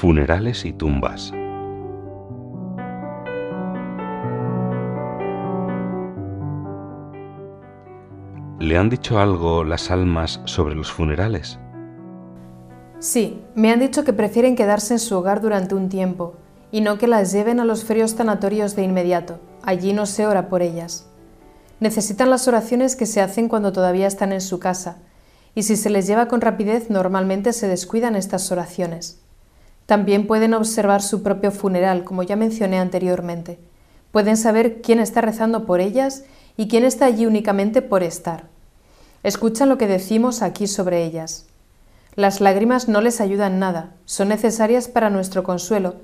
Funerales y tumbas. ¿Le han dicho algo las almas sobre los funerales? Sí, me han dicho que prefieren quedarse en su hogar durante un tiempo y no que las lleven a los fríos sanatorios de inmediato. Allí no se ora por ellas. Necesitan las oraciones que se hacen cuando todavía están en su casa, y si se les lleva con rapidez normalmente se descuidan estas oraciones. También pueden observar su propio funeral, como ya mencioné anteriormente. Pueden saber quién está rezando por ellas y quién está allí únicamente por estar. Escuchan lo que decimos aquí sobre ellas. Las lágrimas no les ayudan nada, son necesarias para nuestro consuelo,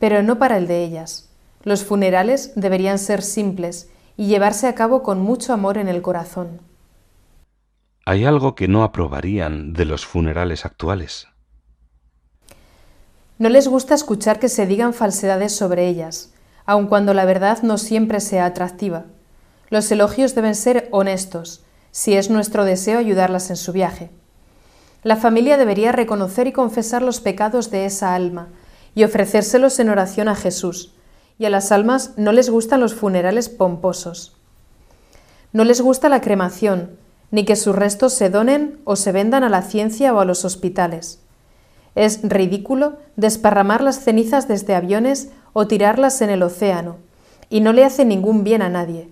pero no para el de ellas. Los funerales deberían ser simples y llevarse a cabo con mucho amor en el corazón. ¿Hay algo que no aprobarían de los funerales actuales? No les gusta escuchar que se digan falsedades sobre ellas, aun cuando la verdad no siempre sea atractiva. Los elogios deben ser honestos, si es nuestro deseo ayudarlas en su viaje. La familia debería reconocer y confesar los pecados de esa alma y ofrecérselos en oración a Jesús, y a las almas no les gustan los funerales pomposos. No les gusta la cremación, ni que sus restos se donen o se vendan a la ciencia o a los hospitales. Es ridículo desparramar las cenizas desde aviones o tirarlas en el océano, y no le hace ningún bien a nadie.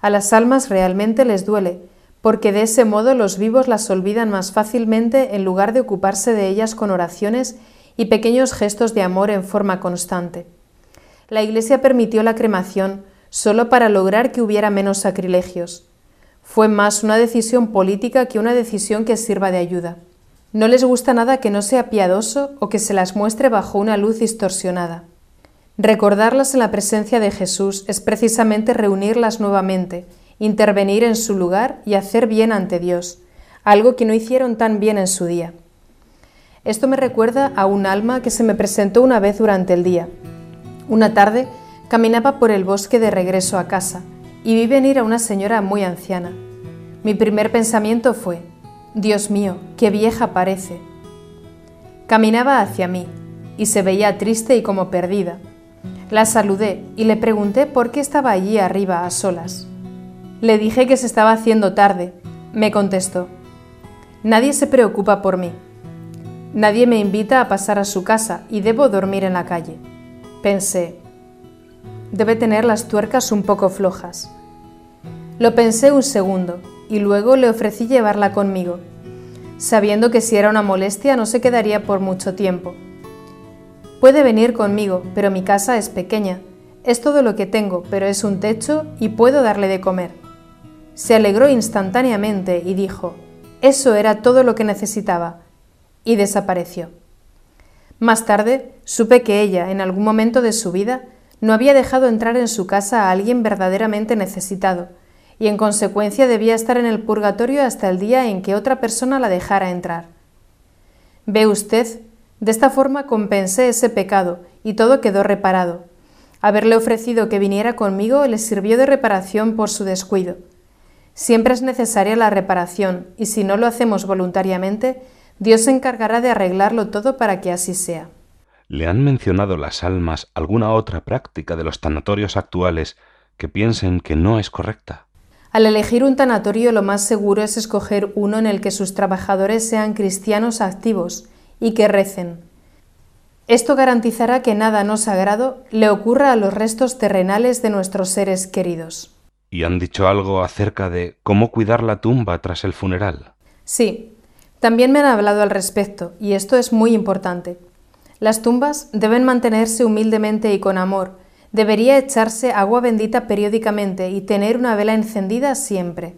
A las almas realmente les duele, porque de ese modo los vivos las olvidan más fácilmente en lugar de ocuparse de ellas con oraciones y pequeños gestos de amor en forma constante. La Iglesia permitió la cremación solo para lograr que hubiera menos sacrilegios. Fue más una decisión política que una decisión que sirva de ayuda. No les gusta nada que no sea piadoso o que se las muestre bajo una luz distorsionada. Recordarlas en la presencia de Jesús es precisamente reunirlas nuevamente, intervenir en su lugar y hacer bien ante Dios, algo que no hicieron tan bien en su día. Esto me recuerda a un alma que se me presentó una vez durante el día. Una tarde caminaba por el bosque de regreso a casa y vi venir a una señora muy anciana. Mi primer pensamiento fue, Dios mío, qué vieja parece. Caminaba hacia mí y se veía triste y como perdida. La saludé y le pregunté por qué estaba allí arriba a solas. Le dije que se estaba haciendo tarde. Me contestó, Nadie se preocupa por mí. Nadie me invita a pasar a su casa y debo dormir en la calle. Pensé, debe tener las tuercas un poco flojas. Lo pensé un segundo y luego le ofrecí llevarla conmigo, sabiendo que si era una molestia no se quedaría por mucho tiempo. Puede venir conmigo, pero mi casa es pequeña. Es todo lo que tengo, pero es un techo y puedo darle de comer. Se alegró instantáneamente y dijo, eso era todo lo que necesitaba, y desapareció. Más tarde supe que ella, en algún momento de su vida, no había dejado entrar en su casa a alguien verdaderamente necesitado, y en consecuencia debía estar en el purgatorio hasta el día en que otra persona la dejara entrar. Ve usted, de esta forma compensé ese pecado y todo quedó reparado. Haberle ofrecido que viniera conmigo le sirvió de reparación por su descuido. Siempre es necesaria la reparación y si no lo hacemos voluntariamente, Dios se encargará de arreglarlo todo para que así sea. ¿Le han mencionado las almas alguna otra práctica de los tanatorios actuales que piensen que no es correcta? Al elegir un tanatorio lo más seguro es escoger uno en el que sus trabajadores sean cristianos activos y que recen. Esto garantizará que nada no sagrado le ocurra a los restos terrenales de nuestros seres queridos. ¿Y han dicho algo acerca de cómo cuidar la tumba tras el funeral? Sí, también me han hablado al respecto, y esto es muy importante. Las tumbas deben mantenerse humildemente y con amor, Debería echarse agua bendita periódicamente y tener una vela encendida siempre.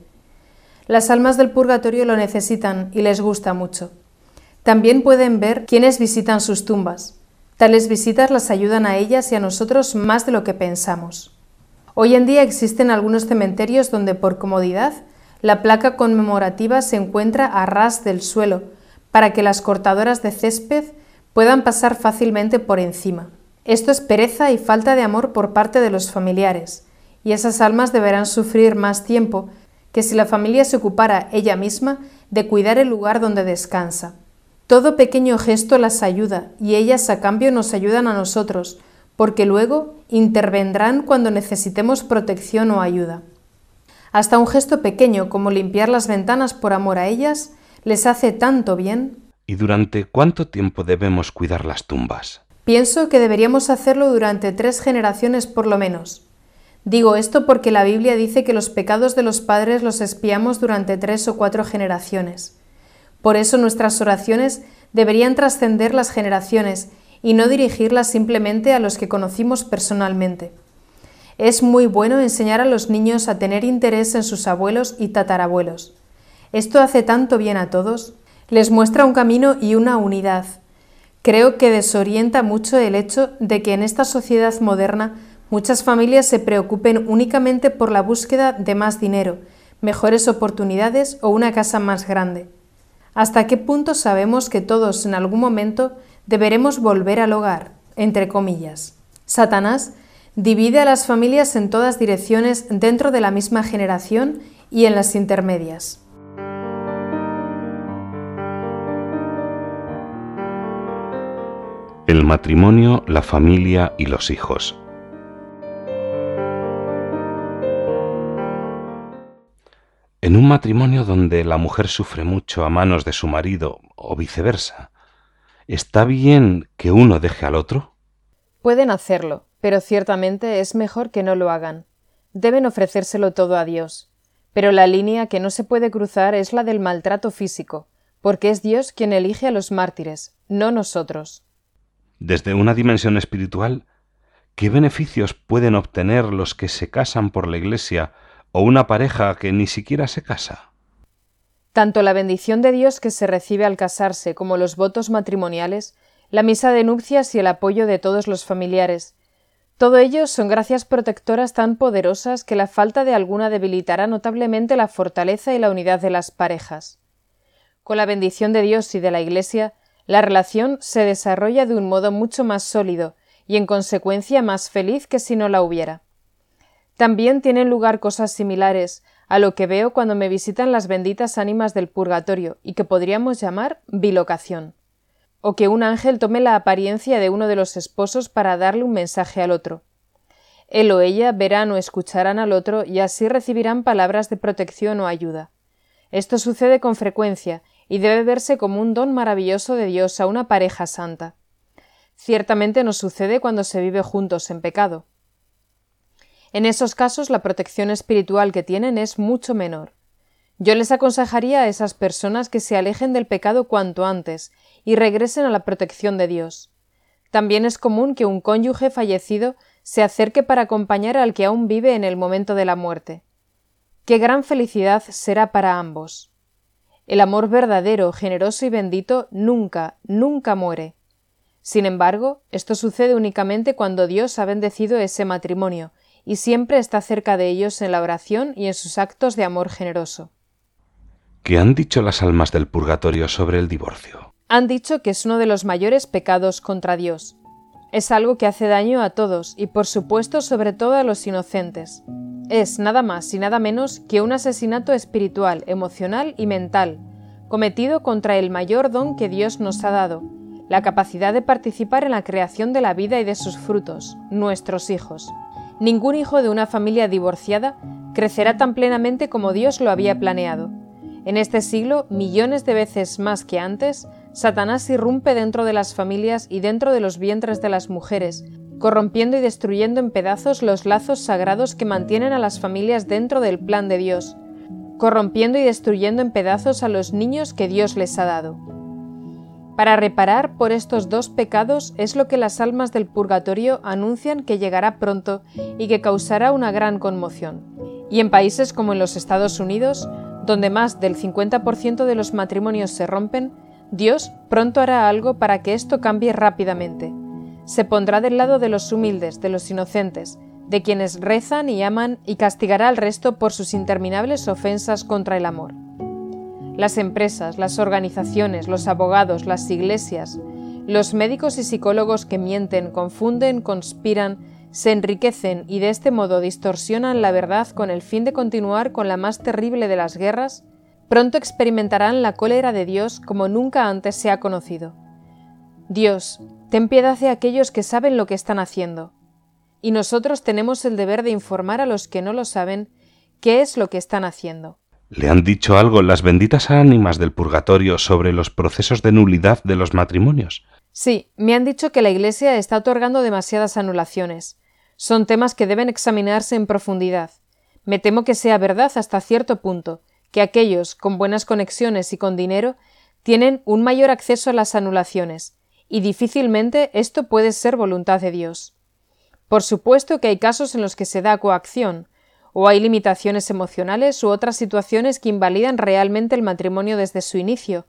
Las almas del purgatorio lo necesitan y les gusta mucho. También pueden ver quienes visitan sus tumbas. Tales visitas las ayudan a ellas y a nosotros más de lo que pensamos. Hoy en día existen algunos cementerios donde por comodidad la placa conmemorativa se encuentra a ras del suelo para que las cortadoras de césped puedan pasar fácilmente por encima. Esto es pereza y falta de amor por parte de los familiares, y esas almas deberán sufrir más tiempo que si la familia se ocupara ella misma de cuidar el lugar donde descansa. Todo pequeño gesto las ayuda y ellas a cambio nos ayudan a nosotros, porque luego intervendrán cuando necesitemos protección o ayuda. Hasta un gesto pequeño como limpiar las ventanas por amor a ellas les hace tanto bien. ¿Y durante cuánto tiempo debemos cuidar las tumbas? Pienso que deberíamos hacerlo durante tres generaciones por lo menos. Digo esto porque la Biblia dice que los pecados de los padres los espiamos durante tres o cuatro generaciones. Por eso nuestras oraciones deberían trascender las generaciones y no dirigirlas simplemente a los que conocimos personalmente. Es muy bueno enseñar a los niños a tener interés en sus abuelos y tatarabuelos. Esto hace tanto bien a todos, les muestra un camino y una unidad. Creo que desorienta mucho el hecho de que en esta sociedad moderna muchas familias se preocupen únicamente por la búsqueda de más dinero, mejores oportunidades o una casa más grande. ¿Hasta qué punto sabemos que todos en algún momento deberemos volver al hogar? Entre comillas. Satanás divide a las familias en todas direcciones dentro de la misma generación y en las intermedias. El matrimonio, la familia y los hijos. En un matrimonio donde la mujer sufre mucho a manos de su marido o viceversa, ¿está bien que uno deje al otro? Pueden hacerlo, pero ciertamente es mejor que no lo hagan. Deben ofrecérselo todo a Dios. Pero la línea que no se puede cruzar es la del maltrato físico, porque es Dios quien elige a los mártires, no nosotros. Desde una dimensión espiritual, ¿qué beneficios pueden obtener los que se casan por la Iglesia o una pareja que ni siquiera se casa? Tanto la bendición de Dios que se recibe al casarse como los votos matrimoniales, la misa de nupcias y el apoyo de todos los familiares, todo ello son gracias protectoras tan poderosas que la falta de alguna debilitará notablemente la fortaleza y la unidad de las parejas. Con la bendición de Dios y de la Iglesia, la relación se desarrolla de un modo mucho más sólido y en consecuencia más feliz que si no la hubiera. También tienen lugar cosas similares a lo que veo cuando me visitan las benditas ánimas del purgatorio y que podríamos llamar bilocación, o que un ángel tome la apariencia de uno de los esposos para darle un mensaje al otro. Él o ella verán o escucharán al otro y así recibirán palabras de protección o ayuda. Esto sucede con frecuencia y debe verse como un don maravilloso de Dios a una pareja santa. Ciertamente no sucede cuando se vive juntos en pecado. En esos casos la protección espiritual que tienen es mucho menor. Yo les aconsejaría a esas personas que se alejen del pecado cuanto antes y regresen a la protección de Dios. También es común que un cónyuge fallecido se acerque para acompañar al que aún vive en el momento de la muerte. Qué gran felicidad será para ambos. El amor verdadero, generoso y bendito nunca, nunca muere. Sin embargo, esto sucede únicamente cuando Dios ha bendecido ese matrimonio, y siempre está cerca de ellos en la oración y en sus actos de amor generoso. ¿Qué han dicho las almas del purgatorio sobre el divorcio? Han dicho que es uno de los mayores pecados contra Dios. Es algo que hace daño a todos y por supuesto sobre todo a los inocentes es nada más y nada menos que un asesinato espiritual, emocional y mental, cometido contra el mayor don que Dios nos ha dado, la capacidad de participar en la creación de la vida y de sus frutos, nuestros hijos. Ningún hijo de una familia divorciada crecerá tan plenamente como Dios lo había planeado. En este siglo, millones de veces más que antes, Satanás irrumpe dentro de las familias y dentro de los vientres de las mujeres, corrompiendo y destruyendo en pedazos los lazos sagrados que mantienen a las familias dentro del plan de Dios, corrompiendo y destruyendo en pedazos a los niños que Dios les ha dado. Para reparar por estos dos pecados es lo que las almas del purgatorio anuncian que llegará pronto y que causará una gran conmoción. Y en países como en los Estados Unidos, donde más del 50% de los matrimonios se rompen, Dios pronto hará algo para que esto cambie rápidamente. Se pondrá del lado de los humildes, de los inocentes, de quienes rezan y aman y castigará al resto por sus interminables ofensas contra el amor. Las empresas, las organizaciones, los abogados, las iglesias, los médicos y psicólogos que mienten, confunden, conspiran, se enriquecen y de este modo distorsionan la verdad con el fin de continuar con la más terrible de las guerras, pronto experimentarán la cólera de Dios como nunca antes se ha conocido. Dios, ten piedad de aquellos que saben lo que están haciendo. Y nosotros tenemos el deber de informar a los que no lo saben qué es lo que están haciendo. ¿Le han dicho algo las benditas ánimas del purgatorio sobre los procesos de nulidad de los matrimonios? Sí, me han dicho que la Iglesia está otorgando demasiadas anulaciones. Son temas que deben examinarse en profundidad. Me temo que sea verdad hasta cierto punto, que aquellos con buenas conexiones y con dinero tienen un mayor acceso a las anulaciones, y difícilmente esto puede ser voluntad de Dios. Por supuesto que hay casos en los que se da coacción, o hay limitaciones emocionales u otras situaciones que invalidan realmente el matrimonio desde su inicio,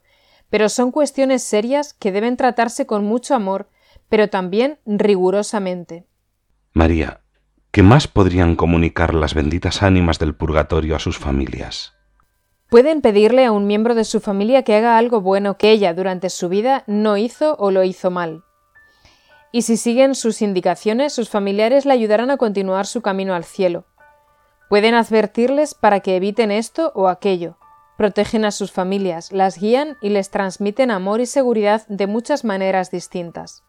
pero son cuestiones serias que deben tratarse con mucho amor, pero también rigurosamente. María, ¿qué más podrían comunicar las benditas ánimas del purgatorio a sus familias? Pueden pedirle a un miembro de su familia que haga algo bueno que ella durante su vida no hizo o lo hizo mal. Y si siguen sus indicaciones, sus familiares le ayudarán a continuar su camino al cielo. Pueden advertirles para que eviten esto o aquello. Protegen a sus familias, las guían y les transmiten amor y seguridad de muchas maneras distintas.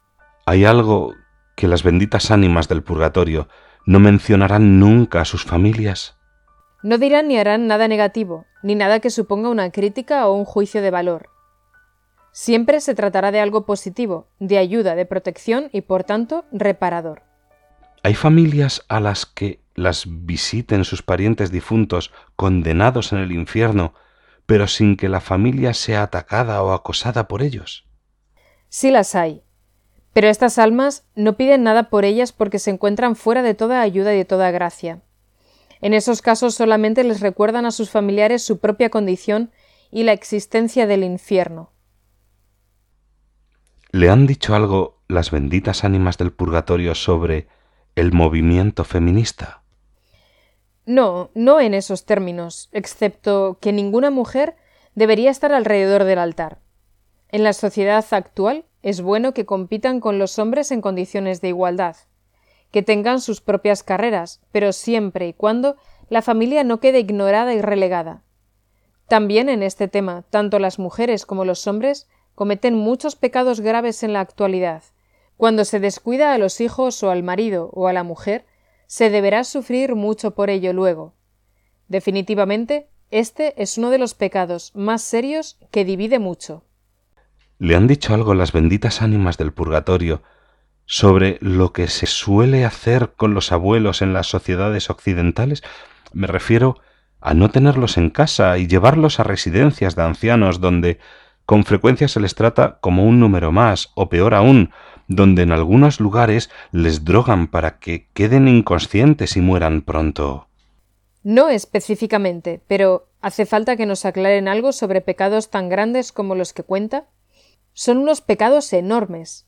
¿Hay algo que las benditas ánimas del purgatorio no mencionarán nunca a sus familias? No dirán ni harán nada negativo, ni nada que suponga una crítica o un juicio de valor. Siempre se tratará de algo positivo, de ayuda, de protección y por tanto reparador. Hay familias a las que las visiten sus parientes difuntos condenados en el infierno, pero sin que la familia sea atacada o acosada por ellos. Sí las hay, pero estas almas no piden nada por ellas porque se encuentran fuera de toda ayuda y de toda gracia. En esos casos solamente les recuerdan a sus familiares su propia condición y la existencia del infierno. ¿Le han dicho algo las benditas ánimas del purgatorio sobre el movimiento feminista? No, no en esos términos, excepto que ninguna mujer debería estar alrededor del altar. En la sociedad actual es bueno que compitan con los hombres en condiciones de igualdad, que tengan sus propias carreras, pero siempre y cuando la familia no quede ignorada y relegada. También en este tema, tanto las mujeres como los hombres cometen muchos pecados graves en la actualidad. Cuando se descuida a los hijos o al marido o a la mujer, se deberá sufrir mucho por ello luego. Definitivamente, este es uno de los pecados más serios que divide mucho. ¿Le han dicho algo las benditas ánimas del purgatorio sobre lo que se suele hacer con los abuelos en las sociedades occidentales? Me refiero a no tenerlos en casa y llevarlos a residencias de ancianos donde con frecuencia se les trata como un número más, o peor aún, donde en algunos lugares les drogan para que queden inconscientes y mueran pronto. No específicamente, pero ¿hace falta que nos aclaren algo sobre pecados tan grandes como los que cuenta? Son unos pecados enormes.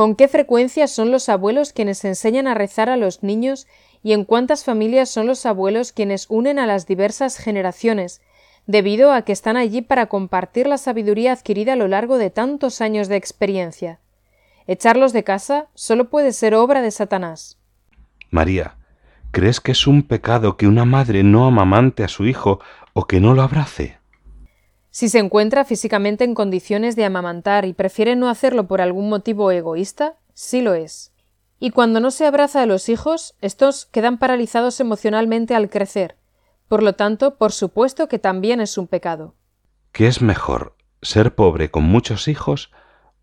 ¿Con qué frecuencia son los abuelos quienes enseñan a rezar a los niños y en cuántas familias son los abuelos quienes unen a las diversas generaciones, debido a que están allí para compartir la sabiduría adquirida a lo largo de tantos años de experiencia? Echarlos de casa solo puede ser obra de Satanás. María, ¿crees que es un pecado que una madre no amamante a su hijo o que no lo abrace? Si se encuentra físicamente en condiciones de amamantar y prefiere no hacerlo por algún motivo egoísta, sí lo es. Y cuando no se abraza a los hijos, estos quedan paralizados emocionalmente al crecer. Por lo tanto, por supuesto que también es un pecado. ¿Qué es mejor, ser pobre con muchos hijos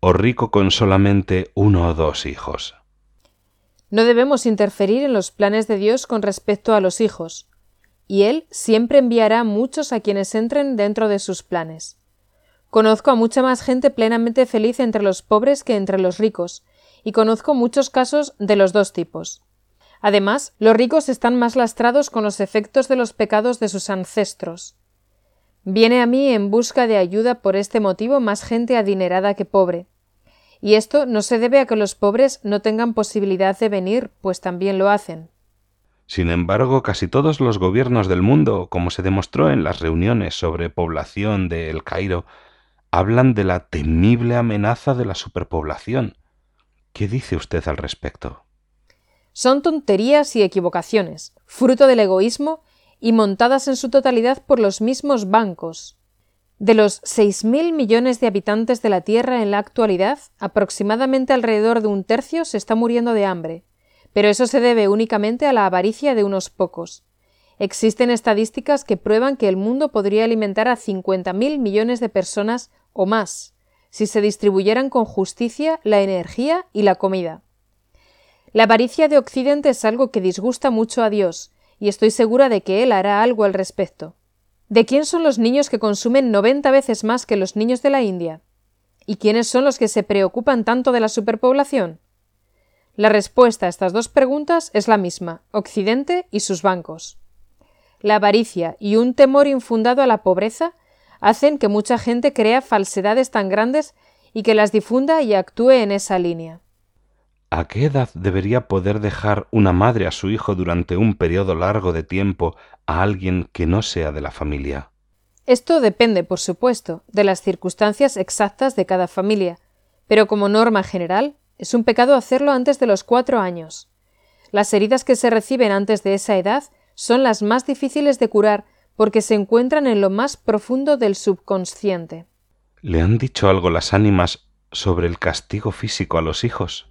o rico con solamente uno o dos hijos? No debemos interferir en los planes de Dios con respecto a los hijos, y Él siempre enviará muchos a quienes entren dentro de sus planes. Conozco a mucha más gente plenamente feliz entre los pobres que entre los ricos, y conozco muchos casos de los dos tipos. Además, los ricos están más lastrados con los efectos de los pecados de sus ancestros. Viene a mí en busca de ayuda por este motivo más gente adinerada que pobre. Y esto no se debe a que los pobres no tengan posibilidad de venir, pues también lo hacen. Sin embargo, casi todos los gobiernos del mundo, como se demostró en las reuniones sobre población de El Cairo, hablan de la temible amenaza de la superpoblación. ¿Qué dice usted al respecto? Son tonterías y equivocaciones, fruto del egoísmo y montadas en su totalidad por los mismos bancos. De los 6.000 millones de habitantes de la Tierra en la actualidad, aproximadamente alrededor de un tercio se está muriendo de hambre, pero eso se debe únicamente a la avaricia de unos pocos. Existen estadísticas que prueban que el mundo podría alimentar a 50.000 millones de personas o más, si se distribuyeran con justicia la energía y la comida. La avaricia de Occidente es algo que disgusta mucho a Dios, y estoy segura de que Él hará algo al respecto. ¿De quién son los niños que consumen 90 veces más que los niños de la India? ¿Y quiénes son los que se preocupan tanto de la superpoblación? La respuesta a estas dos preguntas es la misma, Occidente y sus bancos. La avaricia y un temor infundado a la pobreza hacen que mucha gente crea falsedades tan grandes y que las difunda y actúe en esa línea. ¿A qué edad debería poder dejar una madre a su hijo durante un periodo largo de tiempo a alguien que no sea de la familia? Esto depende, por supuesto, de las circunstancias exactas de cada familia, pero como norma general, es un pecado hacerlo antes de los cuatro años. Las heridas que se reciben antes de esa edad son las más difíciles de curar porque se encuentran en lo más profundo del subconsciente. ¿Le han dicho algo las ánimas sobre el castigo físico a los hijos?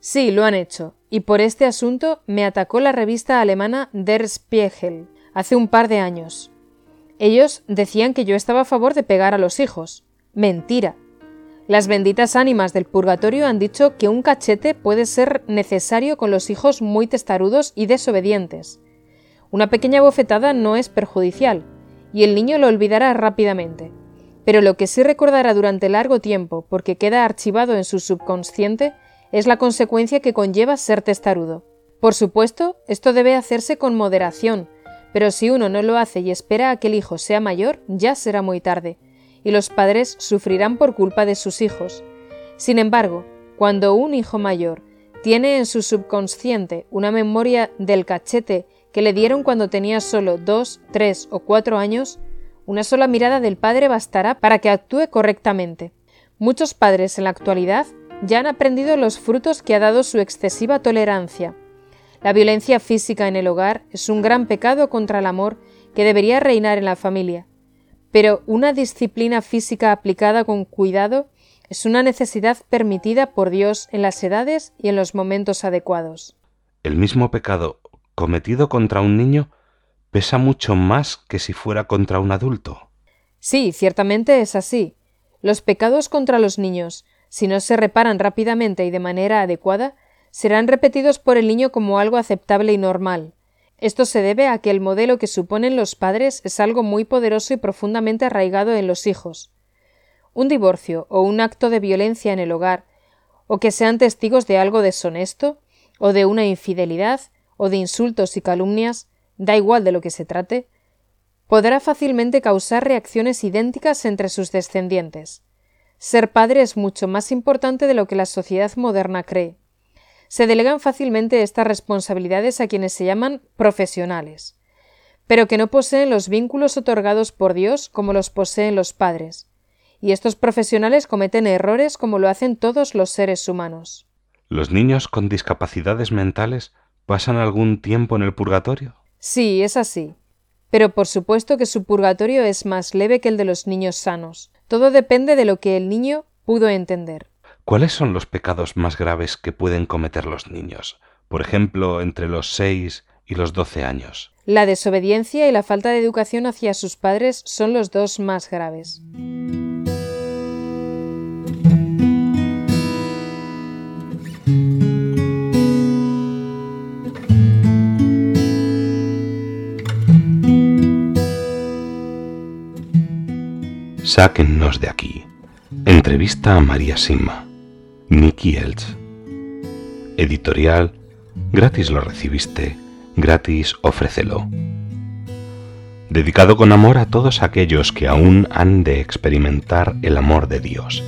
Sí, lo han hecho, y por este asunto me atacó la revista alemana Der Spiegel hace un par de años. Ellos decían que yo estaba a favor de pegar a los hijos. Mentira. Las benditas ánimas del purgatorio han dicho que un cachete puede ser necesario con los hijos muy testarudos y desobedientes. Una pequeña bofetada no es perjudicial, y el niño lo olvidará rápidamente. Pero lo que sí recordará durante largo tiempo, porque queda archivado en su subconsciente, es la consecuencia que conlleva ser testarudo. Por supuesto, esto debe hacerse con moderación, pero si uno no lo hace y espera a que el hijo sea mayor, ya será muy tarde, y los padres sufrirán por culpa de sus hijos. Sin embargo, cuando un hijo mayor tiene en su subconsciente una memoria del cachete que le dieron cuando tenía solo dos, tres o cuatro años, una sola mirada del padre bastará para que actúe correctamente. Muchos padres en la actualidad ya han aprendido los frutos que ha dado su excesiva tolerancia. La violencia física en el hogar es un gran pecado contra el amor que debería reinar en la familia. Pero una disciplina física aplicada con cuidado es una necesidad permitida por Dios en las edades y en los momentos adecuados. El mismo pecado cometido contra un niño pesa mucho más que si fuera contra un adulto. Sí, ciertamente es así. Los pecados contra los niños, si no se reparan rápidamente y de manera adecuada, serán repetidos por el niño como algo aceptable y normal. Esto se debe a que el modelo que suponen los padres es algo muy poderoso y profundamente arraigado en los hijos. Un divorcio o un acto de violencia en el hogar, o que sean testigos de algo deshonesto, o de una infidelidad, o de insultos y calumnias, da igual de lo que se trate, podrá fácilmente causar reacciones idénticas entre sus descendientes. Ser padre es mucho más importante de lo que la sociedad moderna cree se delegan fácilmente estas responsabilidades a quienes se llaman profesionales, pero que no poseen los vínculos otorgados por Dios como los poseen los padres. Y estos profesionales cometen errores como lo hacen todos los seres humanos. ¿Los niños con discapacidades mentales pasan algún tiempo en el purgatorio? Sí, es así. Pero por supuesto que su purgatorio es más leve que el de los niños sanos. Todo depende de lo que el niño pudo entender. ¿Cuáles son los pecados más graves que pueden cometer los niños? Por ejemplo, entre los 6 y los 12 años. La desobediencia y la falta de educación hacia sus padres son los dos más graves. Sáquennos de aquí. Entrevista a María Sima. Nicky Elch. Editorial, gratis lo recibiste, gratis ofrécelo. dedicado con amor a todos aquellos que aún han de experimentar el amor de Dios.